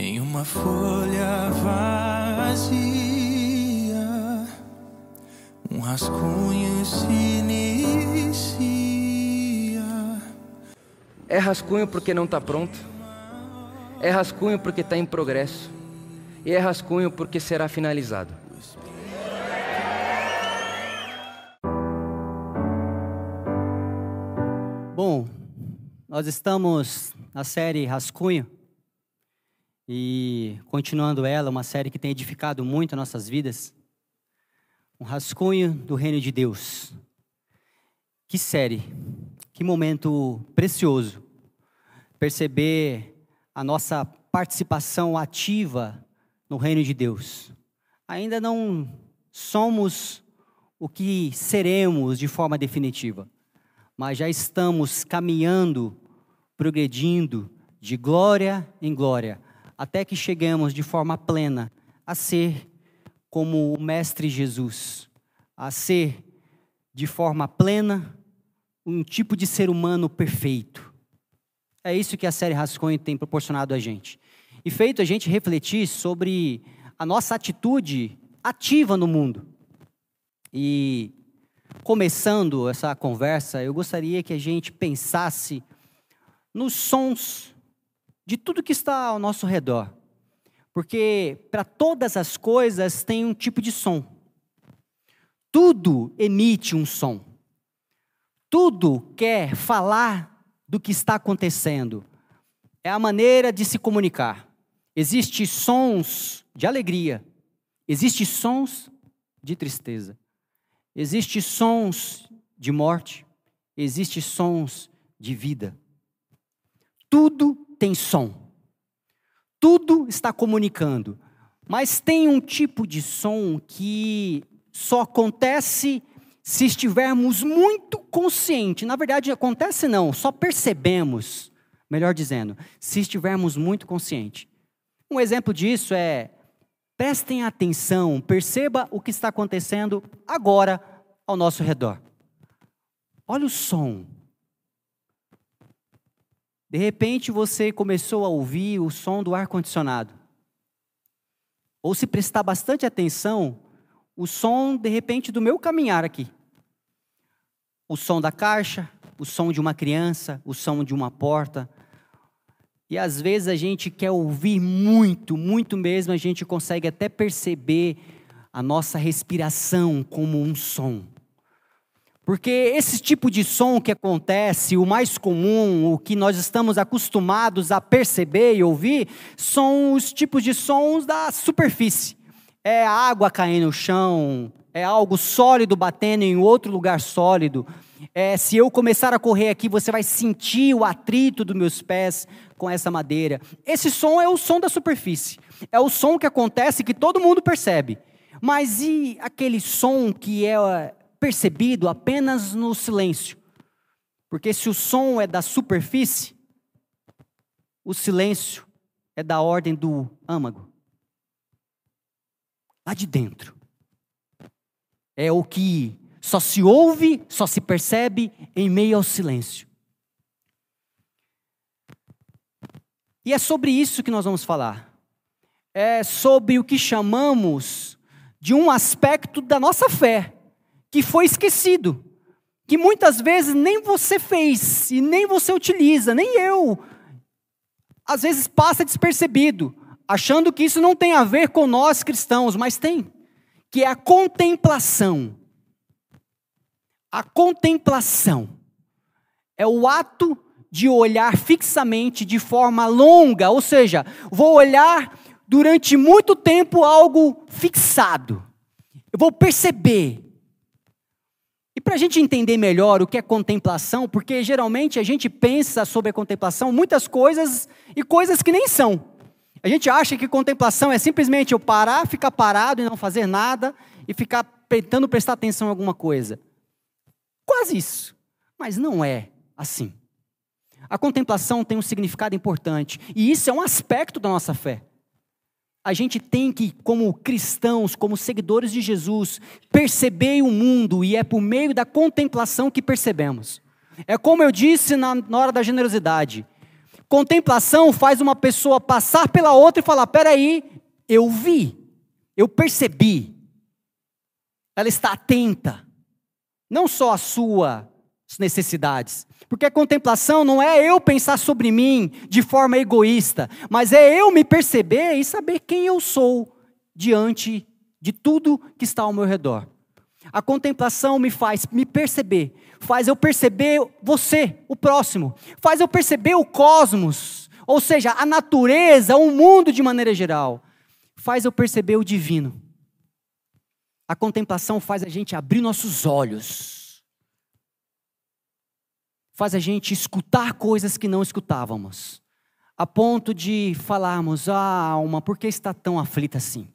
Em uma folha vazia, um rascunho se inicia. É rascunho porque não está pronto. É rascunho porque está em progresso. E é rascunho porque será finalizado. Bom, nós estamos na série Rascunho e continuando ela, uma série que tem edificado muito nossas vidas. Um rascunho do reino de Deus. Que série, que momento precioso perceber a nossa participação ativa no reino de Deus. Ainda não somos o que seremos de forma definitiva mas já estamos caminhando, progredindo de glória em glória, até que chegamos de forma plena a ser como o Mestre Jesus, a ser de forma plena um tipo de ser humano perfeito. É isso que a série Rascunho tem proporcionado a gente. E feito a gente refletir sobre a nossa atitude ativa no mundo. E começando essa conversa, eu gostaria que a gente pensasse nos sons de tudo que está ao nosso redor. Porque para todas as coisas tem um tipo de som. Tudo emite um som. Tudo quer falar do que está acontecendo. É a maneira de se comunicar. Existem sons de alegria, existem sons de tristeza. Existem sons de morte, existem sons de vida. Tudo tem som. Tudo está comunicando. Mas tem um tipo de som que só acontece se estivermos muito conscientes. Na verdade, acontece não, só percebemos, melhor dizendo, se estivermos muito conscientes. Um exemplo disso é Prestem atenção, perceba o que está acontecendo agora ao nosso redor. Olha o som. De repente você começou a ouvir o som do ar-condicionado. Ou se prestar bastante atenção, o som, de repente, do meu caminhar aqui. O som da caixa, o som de uma criança, o som de uma porta, e às vezes a gente quer ouvir muito, muito mesmo, a gente consegue até perceber a nossa respiração como um som. Porque esse tipo de som que acontece, o mais comum, o que nós estamos acostumados a perceber e ouvir, são os tipos de sons da superfície. É água caindo no chão, é algo sólido batendo em outro lugar sólido. É, se eu começar a correr aqui, você vai sentir o atrito dos meus pés com essa madeira. Esse som é o som da superfície. É o som que acontece que todo mundo percebe. Mas e aquele som que é percebido apenas no silêncio? Porque se o som é da superfície, o silêncio é da ordem do âmago. Lá de dentro. É o que só se ouve, só se percebe em meio ao silêncio. E é sobre isso que nós vamos falar. É sobre o que chamamos de um aspecto da nossa fé, que foi esquecido, que muitas vezes nem você fez e nem você utiliza, nem eu. Às vezes passa despercebido, achando que isso não tem a ver com nós cristãos, mas tem, que é a contemplação. A contemplação é o ato de olhar fixamente de forma longa, ou seja, vou olhar durante muito tempo algo fixado. Eu vou perceber. E para a gente entender melhor o que é contemplação, porque geralmente a gente pensa sobre a contemplação muitas coisas e coisas que nem são. A gente acha que contemplação é simplesmente eu parar, ficar parado e não fazer nada e ficar tentando prestar atenção em alguma coisa. Quase isso. Mas não é assim. A contemplação tem um significado importante, e isso é um aspecto da nossa fé. A gente tem que, como cristãos, como seguidores de Jesus, perceber o mundo, e é por meio da contemplação que percebemos. É como eu disse na, hora da generosidade. Contemplação faz uma pessoa passar pela outra e falar: peraí, eu vi, eu percebi. Ela está atenta, não só às suas necessidades. Porque a contemplação não é eu pensar sobre mim de forma egoísta, mas é eu me perceber e saber quem eu sou diante de tudo que está ao meu redor. A contemplação me faz me perceber, faz eu perceber você, o próximo, faz eu perceber o cosmos, ou seja, a natureza, o mundo de maneira geral, faz eu perceber o divino. A contemplação faz a gente abrir nossos olhos, faz a gente escutar coisas que não escutávamos, a ponto de falarmos: Ah, alma, por que está tão aflita assim?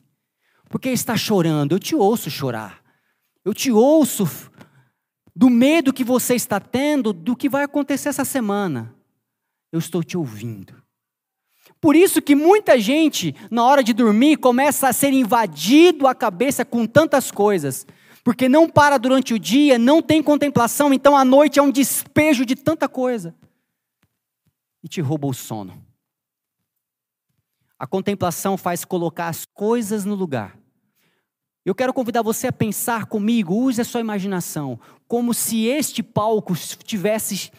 Por que está chorando? Eu te ouço chorar. Eu te ouço do medo que você está tendo do que vai acontecer essa semana. Eu estou te ouvindo. Por isso que muita gente, na hora de dormir, começa a ser invadido a cabeça com tantas coisas. Porque não para durante o dia, não tem contemplação, então a noite é um despejo de tanta coisa. E te rouba o sono. A contemplação faz colocar as coisas no lugar. Eu quero convidar você a pensar comigo, use a sua imaginação, como se este palco estivesse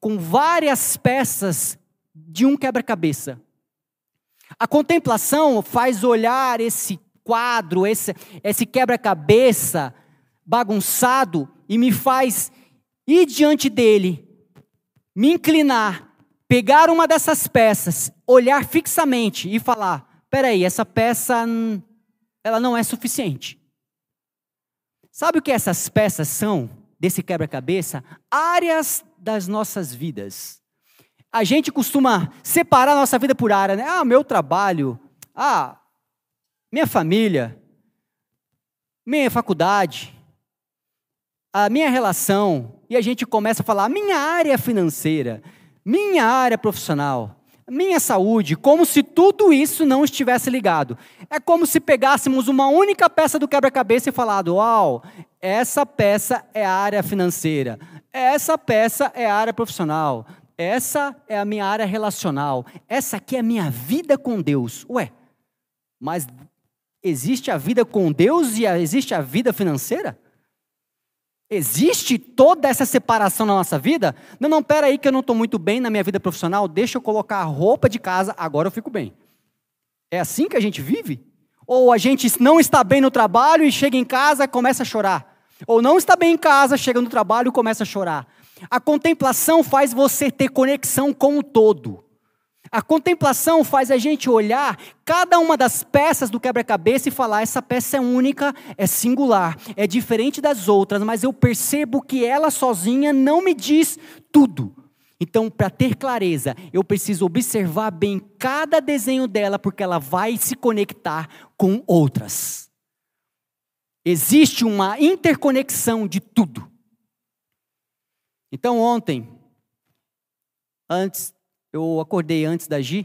com várias peças de um quebra-cabeça. A contemplação faz olhar esse quadro, esse, esse quebra-cabeça bagunçado e me faz ir diante dele, me inclinar, pegar uma dessas peças, olhar fixamente e falar: peraí, essa peça ela não é suficiente. Sabe o que essas peças são desse quebra-cabeça? Áreas das nossas vidas. A gente costuma separar nossa vida por área, né? Ah, meu trabalho, ah, minha família, minha faculdade, a minha relação, e a gente começa a falar minha área financeira, minha área profissional minha saúde, como se tudo isso não estivesse ligado. É como se pegássemos uma única peça do quebra-cabeça e falado: "Uau, essa peça é a área financeira, essa peça é a área profissional, essa é a minha área relacional, essa aqui é a minha vida com Deus". Ué, mas existe a vida com Deus e existe a vida financeira? Existe toda essa separação na nossa vida? Não, não, pera aí que eu não estou muito bem na minha vida profissional, deixa eu colocar a roupa de casa, agora eu fico bem. É assim que a gente vive? Ou a gente não está bem no trabalho e chega em casa e começa a chorar? Ou não está bem em casa, chega no trabalho e começa a chorar? A contemplação faz você ter conexão com o todo. A contemplação faz a gente olhar cada uma das peças do quebra-cabeça e falar: essa peça é única, é singular, é diferente das outras, mas eu percebo que ela sozinha não me diz tudo. Então, para ter clareza, eu preciso observar bem cada desenho dela, porque ela vai se conectar com outras. Existe uma interconexão de tudo. Então, ontem, antes eu acordei antes da Gi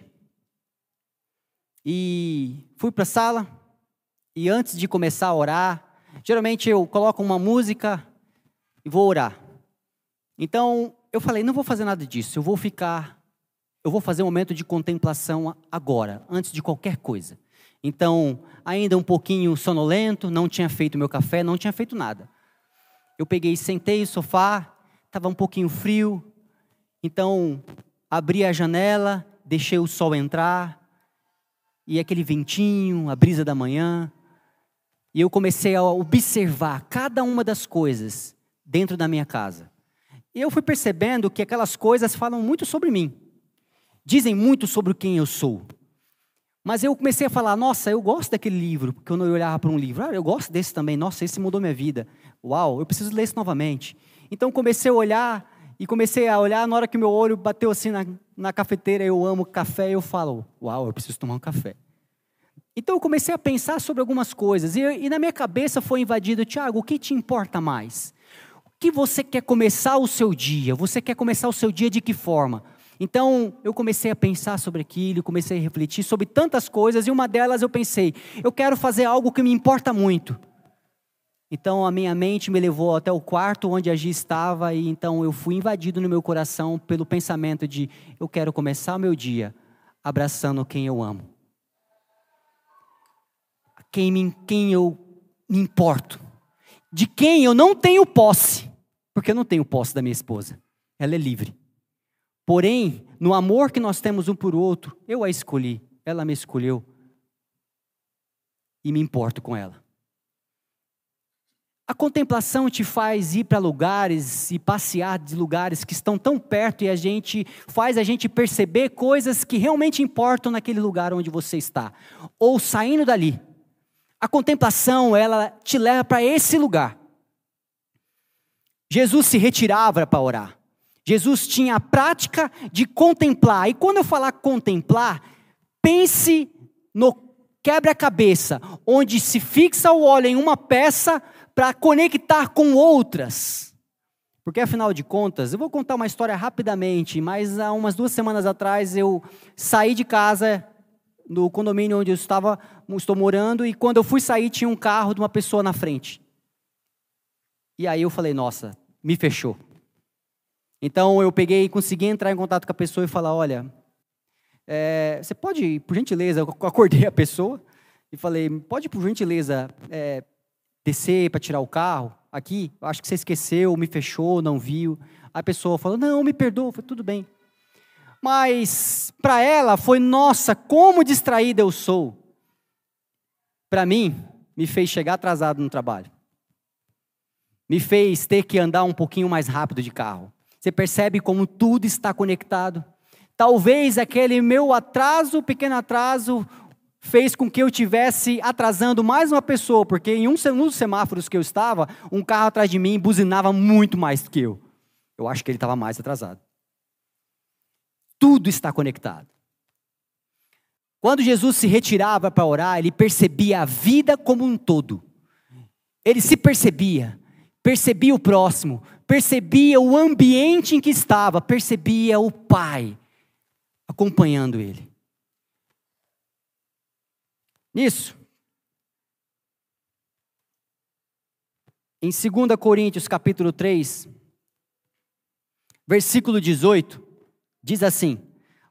e fui para a sala e antes de começar a orar, geralmente eu coloco uma música e vou orar. Então eu falei, não vou fazer nada disso, eu vou ficar, eu vou fazer um momento de contemplação agora, antes de qualquer coisa. Então, ainda um pouquinho sonolento, não tinha feito meu café, não tinha feito nada. Eu peguei, sentei no sofá, estava um pouquinho frio, então abri a janela, deixei o sol entrar, e aquele ventinho, a brisa da manhã, e eu comecei a observar cada uma das coisas dentro da minha casa. Eu fui percebendo que aquelas coisas falam muito sobre mim, dizem muito sobre quem eu sou. Mas eu comecei a falar, nossa, eu gosto daquele livro, porque eu não olhava para um livro. Ah, eu gosto desse também, nossa, esse mudou minha vida. Uau, eu preciso ler esse novamente. Então comecei a olhar e comecei a olhar, na hora que meu olho bateu assim na, na cafeteira, eu amo café, eu falo, uau, eu preciso tomar um café. Então eu comecei a pensar sobre algumas coisas, e, e na minha cabeça foi invadido, Tiago, o que te importa mais? O que você quer começar o seu dia? Você quer começar o seu dia de que forma? Então eu comecei a pensar sobre aquilo, comecei a refletir sobre tantas coisas, e uma delas eu pensei, eu quero fazer algo que me importa muito. Então a minha mente me levou até o quarto onde a Gi estava e então eu fui invadido no meu coração pelo pensamento de eu quero começar o meu dia abraçando quem eu amo. Quem, me, quem eu me importo. De quem eu não tenho posse. Porque eu não tenho posse da minha esposa. Ela é livre. Porém, no amor que nós temos um por outro, eu a escolhi, ela me escolheu. E me importo com ela. A contemplação te faz ir para lugares e passear de lugares que estão tão perto e a gente faz a gente perceber coisas que realmente importam naquele lugar onde você está, ou saindo dali. A contemplação, ela te leva para esse lugar. Jesus se retirava para orar. Jesus tinha a prática de contemplar. E quando eu falar contemplar, pense no quebra-cabeça, onde se fixa o olho em uma peça para conectar com outras. Porque afinal de contas, eu vou contar uma história rapidamente, mas há umas duas semanas atrás eu saí de casa no condomínio onde eu estava, estou morando, e quando eu fui sair tinha um carro de uma pessoa na frente. E aí eu falei, nossa, me fechou. Então eu peguei e consegui entrar em contato com a pessoa e falar, olha, é, você pode, por gentileza, eu acordei a pessoa e falei, pode por gentileza é, descer para tirar o carro aqui, acho que você esqueceu, me fechou, não viu. A pessoa falou, não, me perdoa, foi tudo bem. Mas para ela foi, nossa, como distraída eu sou. Para mim, me fez chegar atrasado no trabalho. Me fez ter que andar um pouquinho mais rápido de carro. Você percebe como tudo está conectado? Talvez aquele meu atraso, pequeno atraso, fez com que eu tivesse atrasando mais uma pessoa, porque em um dos semáforos que eu estava, um carro atrás de mim buzinava muito mais do que eu. Eu acho que ele estava mais atrasado. Tudo está conectado. Quando Jesus se retirava para orar, ele percebia a vida como um todo. Ele se percebia, percebia o próximo, percebia o ambiente em que estava, percebia o Pai acompanhando ele. Nisso, em 2 Coríntios capítulo 3, versículo 18, diz assim: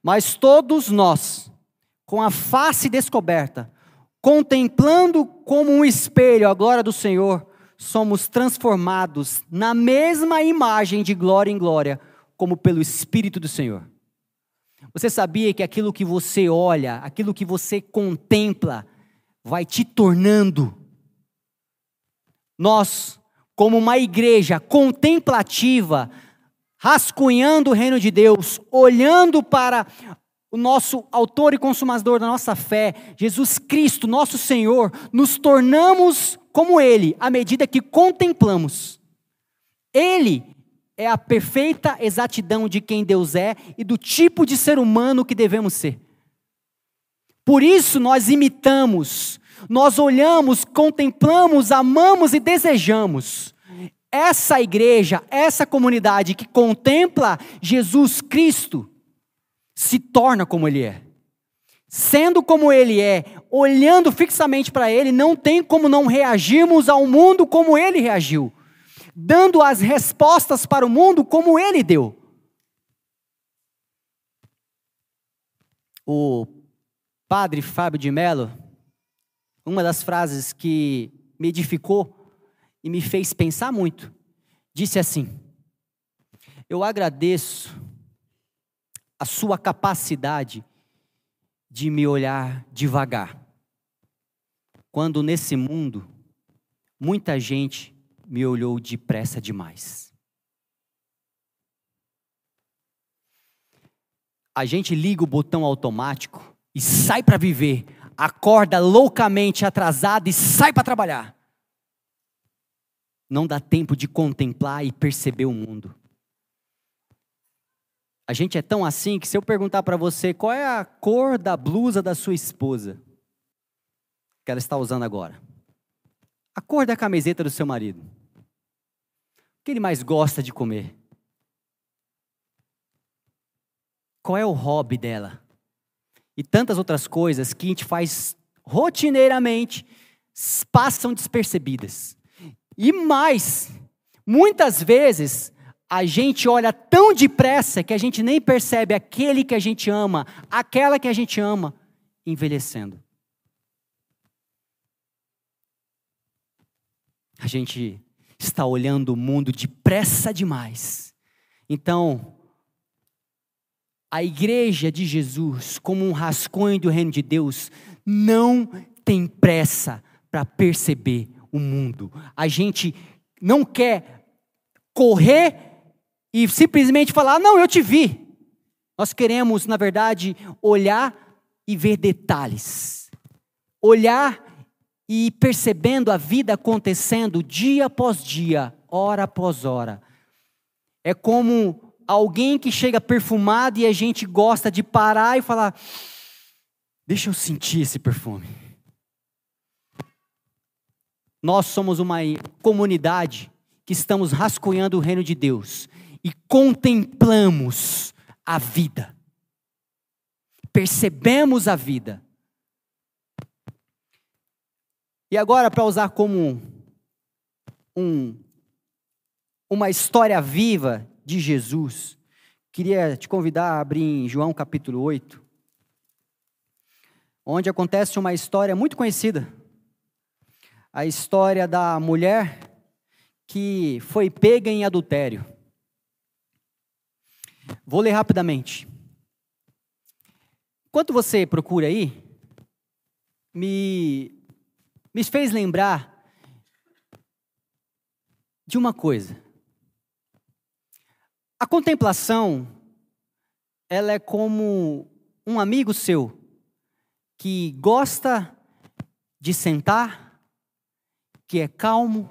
Mas todos nós, com a face descoberta, contemplando como um espelho a glória do Senhor, somos transformados na mesma imagem de glória em glória, como pelo Espírito do Senhor. Você sabia que aquilo que você olha, aquilo que você contempla, vai te tornando. Nós, como uma igreja contemplativa, rascunhando o reino de Deus, olhando para o nosso autor e consumador da nossa fé, Jesus Cristo, nosso Senhor, nos tornamos como Ele à medida que contemplamos. Ele é a perfeita exatidão de quem Deus é e do tipo de ser humano que devemos ser. Por isso nós imitamos, nós olhamos, contemplamos, amamos e desejamos. Essa igreja, essa comunidade que contempla Jesus Cristo, se torna como Ele é. Sendo como Ele é, olhando fixamente para Ele, não tem como não reagirmos ao mundo como Ele reagiu dando as respostas para o mundo como ele deu. O padre Fábio de Mello, uma das frases que me edificou e me fez pensar muito, disse assim: Eu agradeço a sua capacidade de me olhar devagar. Quando nesse mundo muita gente me olhou depressa demais. A gente liga o botão automático e sai para viver, acorda loucamente atrasado e sai para trabalhar. Não dá tempo de contemplar e perceber o mundo. A gente é tão assim que se eu perguntar para você qual é a cor da blusa da sua esposa que ela está usando agora, a cor da camiseta do seu marido, que ele mais gosta de comer? Qual é o hobby dela? E tantas outras coisas que a gente faz rotineiramente passam despercebidas. E mais, muitas vezes a gente olha tão depressa que a gente nem percebe aquele que a gente ama, aquela que a gente ama, envelhecendo. A gente está olhando o mundo depressa demais. Então, a igreja de Jesus, como um rascunho do reino de Deus, não tem pressa para perceber o mundo. A gente não quer correr e simplesmente falar: "Não, eu te vi". Nós queremos, na verdade, olhar e ver detalhes. Olhar e percebendo a vida acontecendo dia após dia, hora após hora. É como alguém que chega perfumado e a gente gosta de parar e falar: Deixa eu sentir esse perfume. Nós somos uma comunidade que estamos rascunhando o reino de Deus e contemplamos a vida. Percebemos a vida. E agora, para usar como um, uma história viva de Jesus, queria te convidar a abrir em João capítulo 8, onde acontece uma história muito conhecida. A história da mulher que foi pega em adultério. Vou ler rapidamente. Enquanto você procura aí, me me fez lembrar de uma coisa. A contemplação, ela é como um amigo seu que gosta de sentar, que é calmo,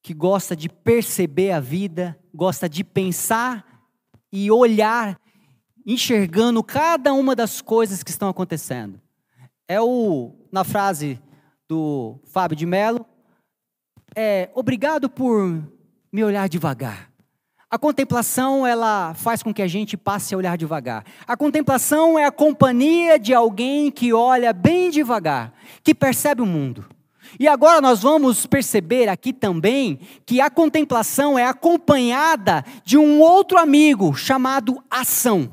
que gosta de perceber a vida, gosta de pensar e olhar, enxergando cada uma das coisas que estão acontecendo. É o, na frase do Fábio de Mello, é obrigado por me olhar devagar. A contemplação, ela faz com que a gente passe a olhar devagar. A contemplação é a companhia de alguém que olha bem devagar, que percebe o mundo. E agora nós vamos perceber aqui também que a contemplação é acompanhada de um outro amigo chamado ação.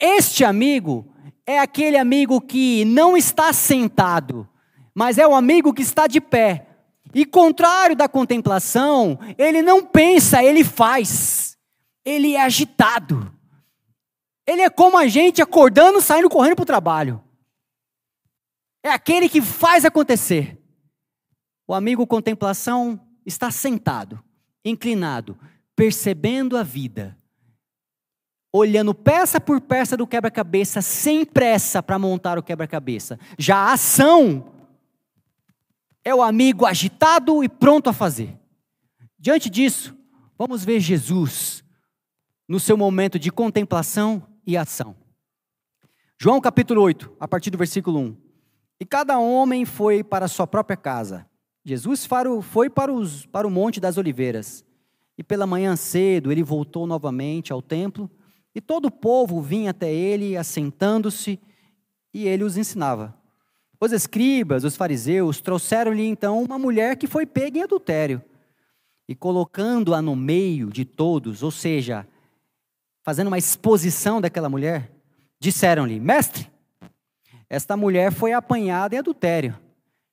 Este amigo é aquele amigo que não está sentado, mas é o amigo que está de pé. E contrário da contemplação, ele não pensa, ele faz. Ele é agitado. Ele é como a gente acordando, saindo correndo para o trabalho. É aquele que faz acontecer. O amigo contemplação está sentado, inclinado, percebendo a vida, olhando peça por peça do quebra-cabeça, sem pressa para montar o quebra-cabeça. Já a ação é o amigo agitado e pronto a fazer. Diante disso, vamos ver Jesus no seu momento de contemplação e ação. João capítulo 8, a partir do versículo 1. E cada homem foi para a sua própria casa. Jesus foi para, os, para o Monte das Oliveiras. E pela manhã cedo ele voltou novamente ao templo e todo o povo vinha até ele, assentando-se, e ele os ensinava. Os escribas, os fariseus, trouxeram-lhe então uma mulher que foi pega em adultério. E colocando-a no meio de todos, ou seja, fazendo uma exposição daquela mulher, disseram-lhe: Mestre, esta mulher foi apanhada em adultério,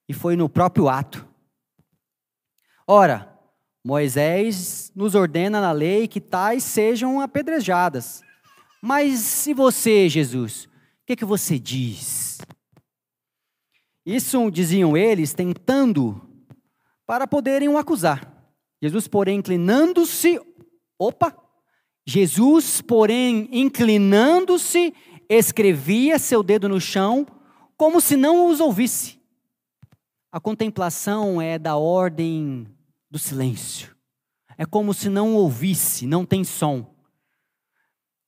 e foi no próprio ato. Ora, Moisés nos ordena na lei que tais sejam apedrejadas. Mas e você, Jesus? O que, é que você diz? Isso diziam eles, tentando para poderem o acusar. Jesus, porém, inclinando-se, opa, Jesus, porém, inclinando-se, escrevia seu dedo no chão, como se não os ouvisse. A contemplação é da ordem do silêncio. É como se não ouvisse, não tem som.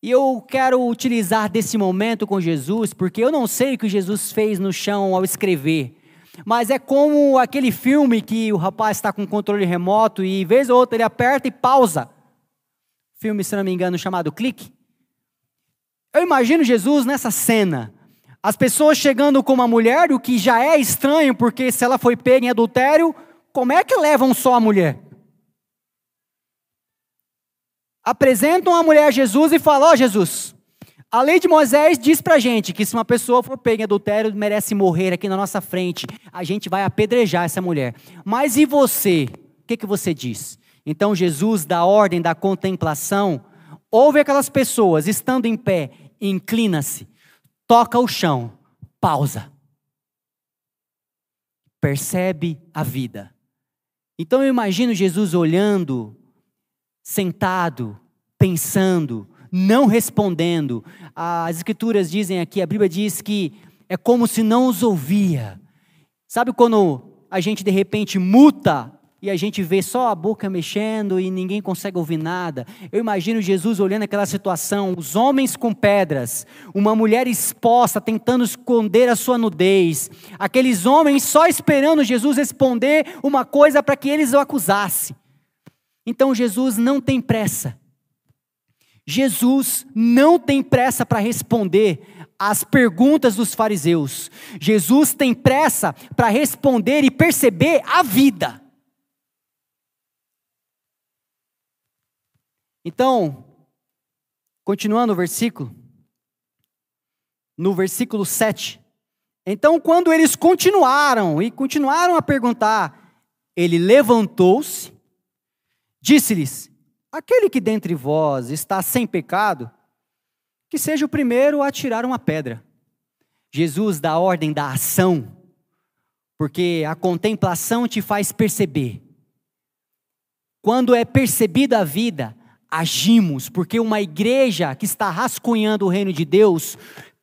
E eu quero utilizar desse momento com Jesus, porque eu não sei o que Jesus fez no chão ao escrever. Mas é como aquele filme que o rapaz está com controle remoto e, vez ou outra, ele aperta e pausa. Filme, se não me engano, chamado Clique. Eu imagino Jesus nessa cena. As pessoas chegando com uma mulher, o que já é estranho, porque se ela foi pega em adultério, como é que levam só a mulher? Apresentam a mulher a Jesus e falam: Ó oh, Jesus, a lei de Moisés diz pra gente que se uma pessoa for pega em adultério, merece morrer aqui na nossa frente. A gente vai apedrejar essa mulher. Mas e você? O que, que você diz? Então Jesus dá ordem da contemplação, ouve aquelas pessoas estando em pé, inclina-se, toca o chão, pausa. Percebe a vida. Então eu imagino Jesus olhando, sentado, pensando, não respondendo. As escrituras dizem aqui, a Bíblia diz que é como se não os ouvia. Sabe quando a gente de repente muta e a gente vê só a boca mexendo e ninguém consegue ouvir nada. Eu imagino Jesus olhando aquela situação, os homens com pedras, uma mulher exposta tentando esconder a sua nudez, aqueles homens só esperando Jesus responder uma coisa para que eles o acusassem. Então Jesus não tem pressa. Jesus não tem pressa para responder as perguntas dos fariseus. Jesus tem pressa para responder e perceber a vida. Então, continuando o versículo, no versículo 7. Então, quando eles continuaram e continuaram a perguntar, ele levantou-se, disse-lhes: Aquele que dentre vós está sem pecado, que seja o primeiro a tirar uma pedra. Jesus dá ordem da ação, porque a contemplação te faz perceber. Quando é percebida a vida, agimos, porque uma igreja que está rascunhando o reino de Deus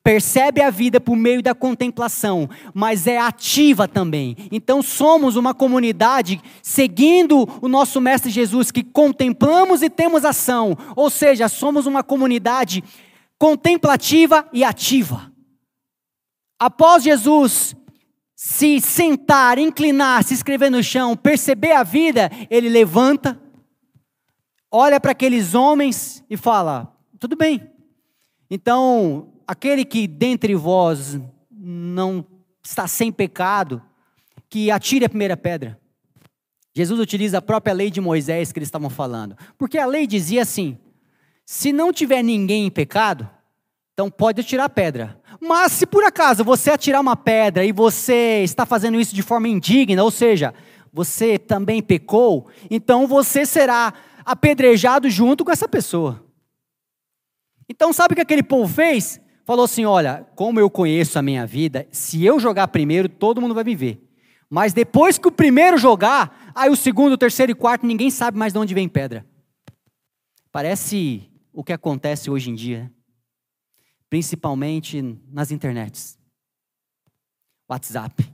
percebe a vida por meio da contemplação, mas é ativa também. Então somos uma comunidade seguindo o nosso mestre Jesus que contemplamos e temos ação, ou seja, somos uma comunidade contemplativa e ativa. Após Jesus se sentar, inclinar, se escrever no chão, perceber a vida, ele levanta olha para aqueles homens e fala: tudo bem. Então, aquele que dentre vós não está sem pecado, que atire a primeira pedra. Jesus utiliza a própria lei de Moisés que eles estavam falando. Porque a lei dizia assim: se não tiver ninguém em pecado, então pode atirar pedra. Mas se por acaso você atirar uma pedra e você está fazendo isso de forma indigna, ou seja, você também pecou, então você será apedrejado junto com essa pessoa. Então, sabe o que aquele povo fez? Falou assim: olha, como eu conheço a minha vida, se eu jogar primeiro, todo mundo vai me ver. Mas depois que o primeiro jogar, aí o segundo, o terceiro e quarto, ninguém sabe mais de onde vem pedra. Parece o que acontece hoje em dia, principalmente nas internets. WhatsApp.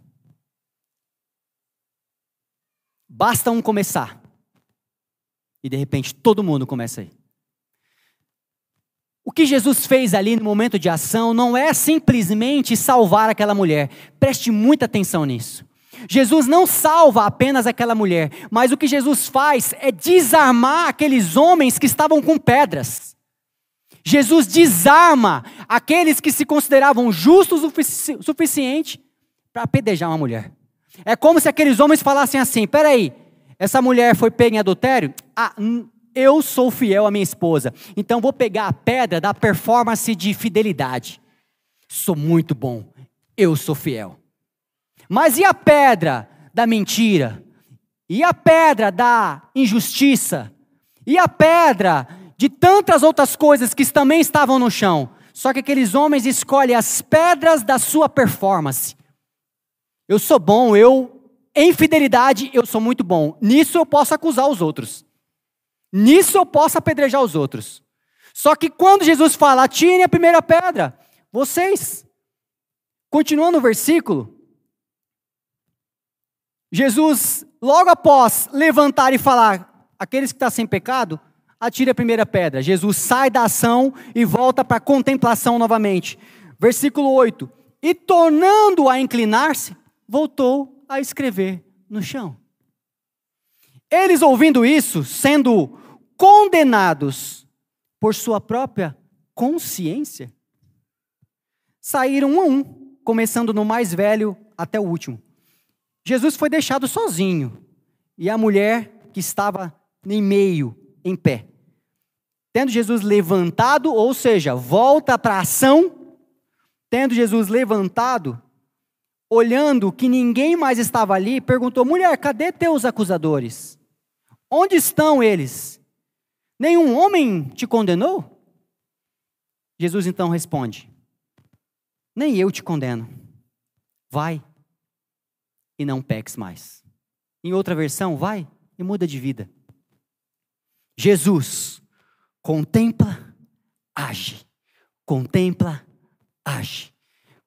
Basta um começar. E de repente todo mundo começa a ir. O que Jesus fez ali no momento de ação não é simplesmente salvar aquela mulher. Preste muita atenção nisso. Jesus não salva apenas aquela mulher, mas o que Jesus faz é desarmar aqueles homens que estavam com pedras. Jesus desarma aqueles que se consideravam justos o suficiente para apedrejar uma mulher. É como se aqueles homens falassem assim: peraí, essa mulher foi pega em adultério? Ah, eu sou fiel à minha esposa. Então vou pegar a pedra da performance de fidelidade. Sou muito bom. Eu sou fiel. Mas e a pedra da mentira? E a pedra da injustiça? E a pedra de tantas outras coisas que também estavam no chão? Só que aqueles homens escolhem as pedras da sua performance. Eu sou bom, eu em fidelidade, eu sou muito bom. Nisso eu posso acusar os outros. Nisso eu posso apedrejar os outros. Só que quando Jesus fala, atirem a primeira pedra, vocês, continuando o versículo, Jesus, logo após levantar e falar, aqueles que estão sem pecado, atire a primeira pedra. Jesus sai da ação e volta para a contemplação novamente. Versículo 8: E tornando a inclinar-se, voltou a escrever no chão. Eles ouvindo isso, sendo condenados por sua própria consciência, saíram um a um, começando no mais velho até o último. Jesus foi deixado sozinho. e a mulher que estava em meio, em pé. Tendo Jesus levantado, ou seja, volta para a ação, tendo Jesus levantado, olhando que ninguém mais estava ali, perguntou: mulher, cadê teus acusadores? Onde estão eles? Nenhum homem te condenou? Jesus então responde: Nem eu te condeno. Vai e não peques mais. Em outra versão, vai e muda de vida. Jesus contempla, age. Contempla, age.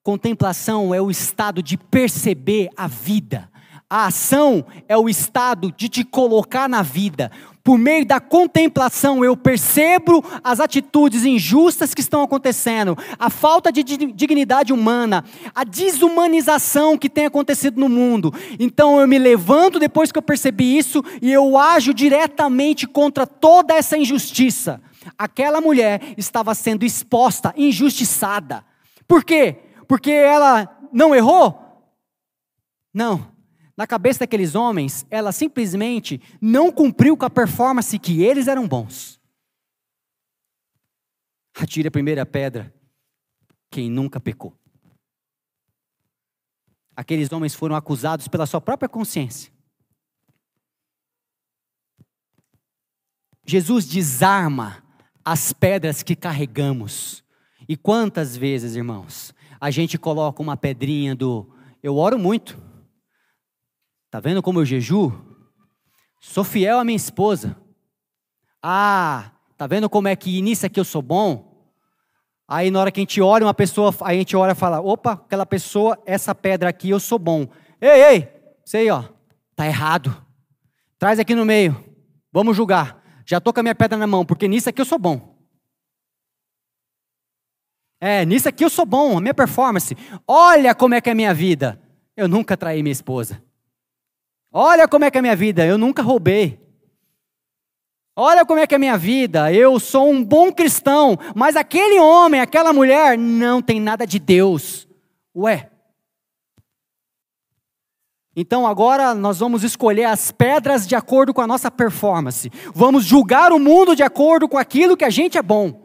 Contemplação é o estado de perceber a vida. A ação é o estado de te colocar na vida. Por meio da contemplação, eu percebo as atitudes injustas que estão acontecendo, a falta de dignidade humana, a desumanização que tem acontecido no mundo. Então eu me levanto depois que eu percebi isso e eu ajo diretamente contra toda essa injustiça. Aquela mulher estava sendo exposta, injustiçada. Por quê? Porque ela não errou? Não na cabeça daqueles homens, ela simplesmente não cumpriu com a performance que eles eram bons. Atire a primeira pedra quem nunca pecou. Aqueles homens foram acusados pela sua própria consciência. Jesus desarma as pedras que carregamos. E quantas vezes, irmãos, a gente coloca uma pedrinha do eu oro muito. Tá vendo como eu jejuo? Sou fiel à minha esposa. Ah, tá vendo como é que nisso aqui eu sou bom? Aí na hora que a gente olha uma pessoa, a gente olha e fala: opa, aquela pessoa, essa pedra aqui eu sou bom. Ei, ei, sei ó, tá errado. Traz aqui no meio, vamos julgar. Já tô com a minha pedra na mão, porque nisso aqui eu sou bom. É, nisso aqui eu sou bom, a minha performance. Olha como é que é a minha vida. Eu nunca traí minha esposa. Olha como é que é a minha vida, eu nunca roubei. Olha como é que é a minha vida, eu sou um bom cristão, mas aquele homem, aquela mulher, não tem nada de Deus. Ué. Então agora nós vamos escolher as pedras de acordo com a nossa performance. Vamos julgar o mundo de acordo com aquilo que a gente é bom.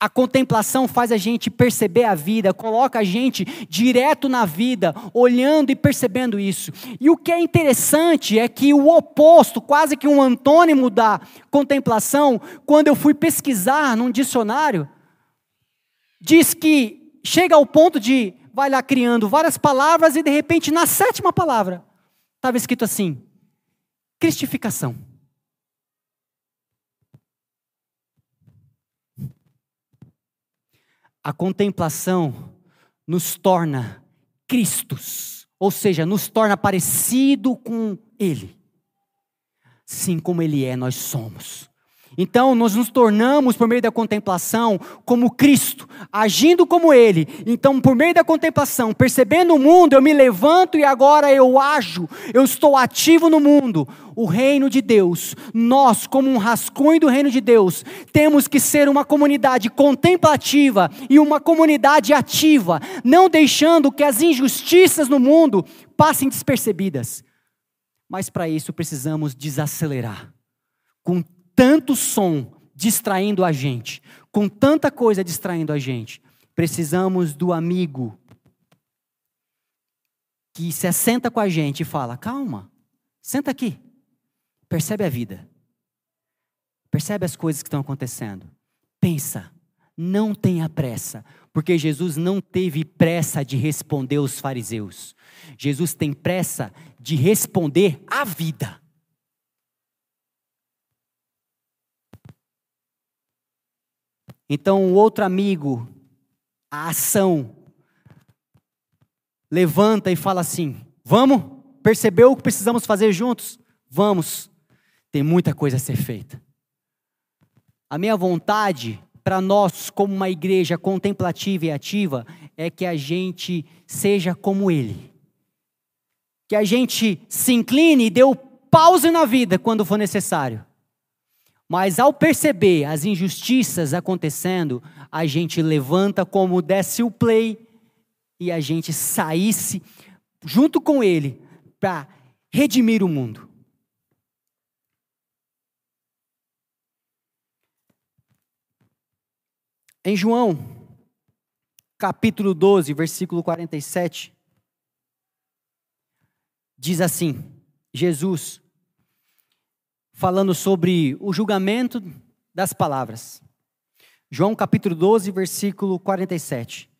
A contemplação faz a gente perceber a vida, coloca a gente direto na vida, olhando e percebendo isso. E o que é interessante é que o oposto, quase que um antônimo da contemplação, quando eu fui pesquisar num dicionário, diz que chega ao ponto de vai lá criando várias palavras e de repente na sétima palavra estava escrito assim: cristificação. A contemplação nos torna Cristos, ou seja, nos torna parecido com Ele. Sim, como Ele é, nós somos. Então, nós nos tornamos, por meio da contemplação, como Cristo, agindo como Ele. Então, por meio da contemplação, percebendo o mundo, eu me levanto e agora eu ajo, eu estou ativo no mundo. O reino de Deus, nós, como um rascunho do reino de Deus, temos que ser uma comunidade contemplativa e uma comunidade ativa, não deixando que as injustiças no mundo passem despercebidas. Mas para isso precisamos desacelerar. Com tanto som distraindo a gente, com tanta coisa distraindo a gente, precisamos do amigo que se assenta com a gente e fala: calma, senta aqui, percebe a vida, percebe as coisas que estão acontecendo, pensa, não tenha pressa, porque Jesus não teve pressa de responder os fariseus, Jesus tem pressa de responder a vida. Então, o outro amigo, a ação, levanta e fala assim: Vamos? Percebeu o que precisamos fazer juntos? Vamos. Tem muita coisa a ser feita. A minha vontade para nós, como uma igreja contemplativa e ativa, é que a gente seja como Ele. Que a gente se incline e dê o pause na vida quando for necessário. Mas ao perceber as injustiças acontecendo, a gente levanta como desce o play e a gente saísse junto com ele para redimir o mundo. Em João, capítulo 12, versículo 47, diz assim: Jesus, falando sobre o julgamento das palavras. João capítulo 12, versículo 47.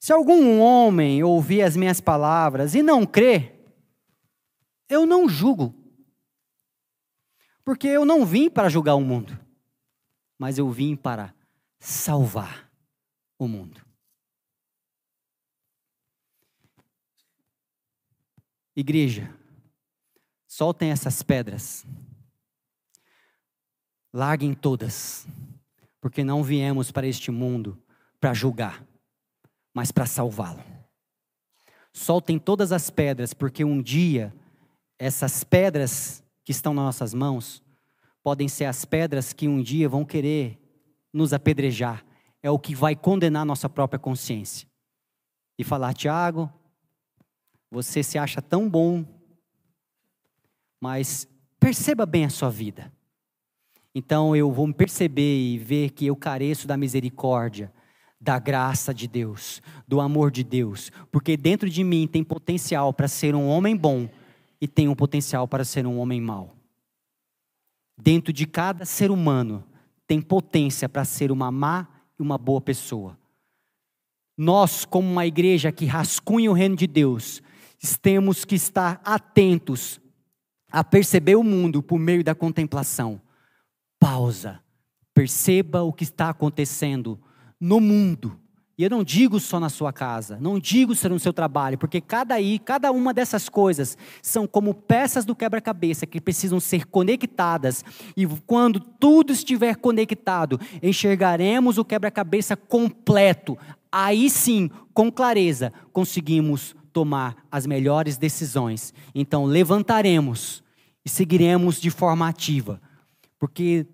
Se algum homem ouvir as minhas palavras e não crer, eu não julgo. Porque eu não vim para julgar o mundo, mas eu vim para salvar o mundo. Igreja, soltem essas pedras. Larguem todas, porque não viemos para este mundo para julgar mas para salvá-lo. Soltem todas as pedras, porque um dia essas pedras que estão nas nossas mãos podem ser as pedras que um dia vão querer nos apedrejar. É o que vai condenar nossa própria consciência. E falar, Tiago, você se acha tão bom, mas perceba bem a sua vida. Então eu vou me perceber e ver que eu careço da misericórdia da graça de Deus, do amor de Deus, porque dentro de mim tem potencial para ser um homem bom e tem um potencial para ser um homem mau. Dentro de cada ser humano tem potência para ser uma má e uma boa pessoa. Nós, como uma igreja que rascunha o reino de Deus, temos que estar atentos a perceber o mundo por meio da contemplação. Pausa. Perceba o que está acontecendo no mundo. E eu não digo só na sua casa, não digo só no seu trabalho, porque cada cada uma dessas coisas são como peças do quebra-cabeça que precisam ser conectadas. E quando tudo estiver conectado, enxergaremos o quebra-cabeça completo. Aí sim, com clareza, conseguimos tomar as melhores decisões. Então, levantaremos e seguiremos de forma ativa, porque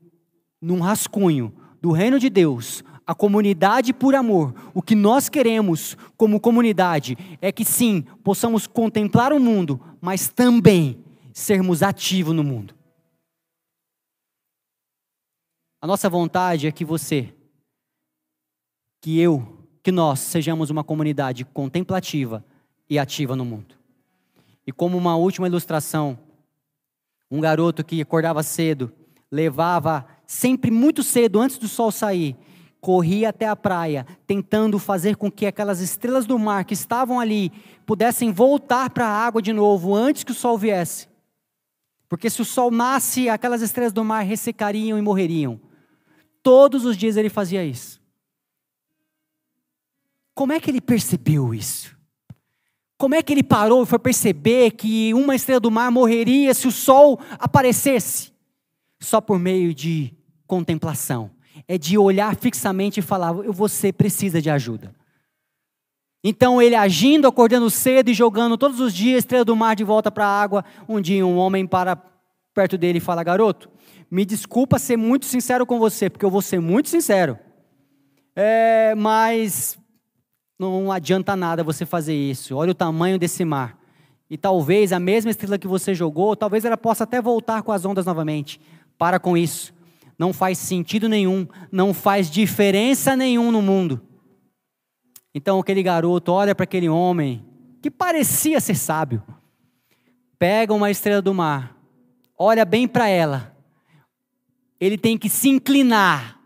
num rascunho do reino de Deus, a comunidade por amor, o que nós queremos como comunidade é que sim, possamos contemplar o mundo, mas também sermos ativos no mundo. A nossa vontade é que você, que eu, que nós sejamos uma comunidade contemplativa e ativa no mundo. E como uma última ilustração, um garoto que acordava cedo, levava sempre muito cedo antes do sol sair, corria até a praia, tentando fazer com que aquelas estrelas do mar que estavam ali pudessem voltar para a água de novo antes que o sol viesse. Porque se o sol nasce, aquelas estrelas do mar ressecariam e morreriam. Todos os dias ele fazia isso. Como é que ele percebeu isso? Como é que ele parou e foi perceber que uma estrela do mar morreria se o sol aparecesse? Só por meio de contemplação é de olhar fixamente e falar: você precisa de ajuda. Então ele agindo, acordando cedo e jogando todos os dias estrela do mar de volta para a água. Um dia um homem para perto dele e fala: Garoto, me desculpa ser muito sincero com você, porque eu vou ser muito sincero. É, mas não adianta nada você fazer isso. Olha o tamanho desse mar. E talvez a mesma estrela que você jogou, talvez ela possa até voltar com as ondas novamente. Para com isso não faz sentido nenhum, não faz diferença nenhum no mundo. Então aquele garoto olha para aquele homem que parecia ser sábio, pega uma estrela do mar, olha bem para ela, ele tem que se inclinar,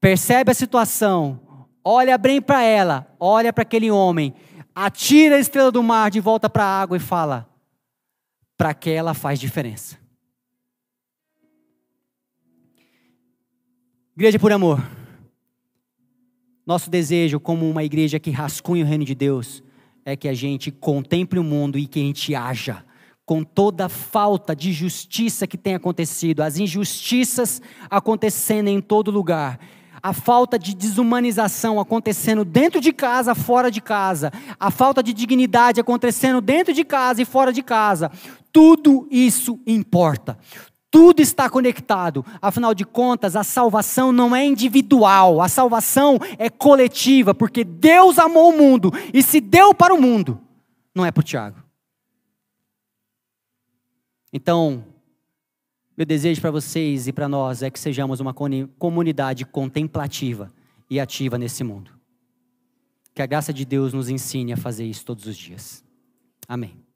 percebe a situação, olha bem para ela, olha para aquele homem, atira a estrela do mar de volta para a água e fala: para que ela faz diferença. Igreja por amor. Nosso desejo, como uma igreja que rascunha o reino de Deus, é que a gente contemple o mundo e que a gente haja com toda a falta de justiça que tem acontecido, as injustiças acontecendo em todo lugar, a falta de desumanização acontecendo dentro de casa, fora de casa, a falta de dignidade acontecendo dentro de casa e fora de casa. Tudo isso importa. Tudo está conectado. Afinal de contas, a salvação não é individual, a salvação é coletiva, porque Deus amou o mundo e se deu para o mundo. Não é para o Tiago. Então, meu desejo para vocês e para nós é que sejamos uma comunidade contemplativa e ativa nesse mundo. Que a graça de Deus nos ensine a fazer isso todos os dias. Amém.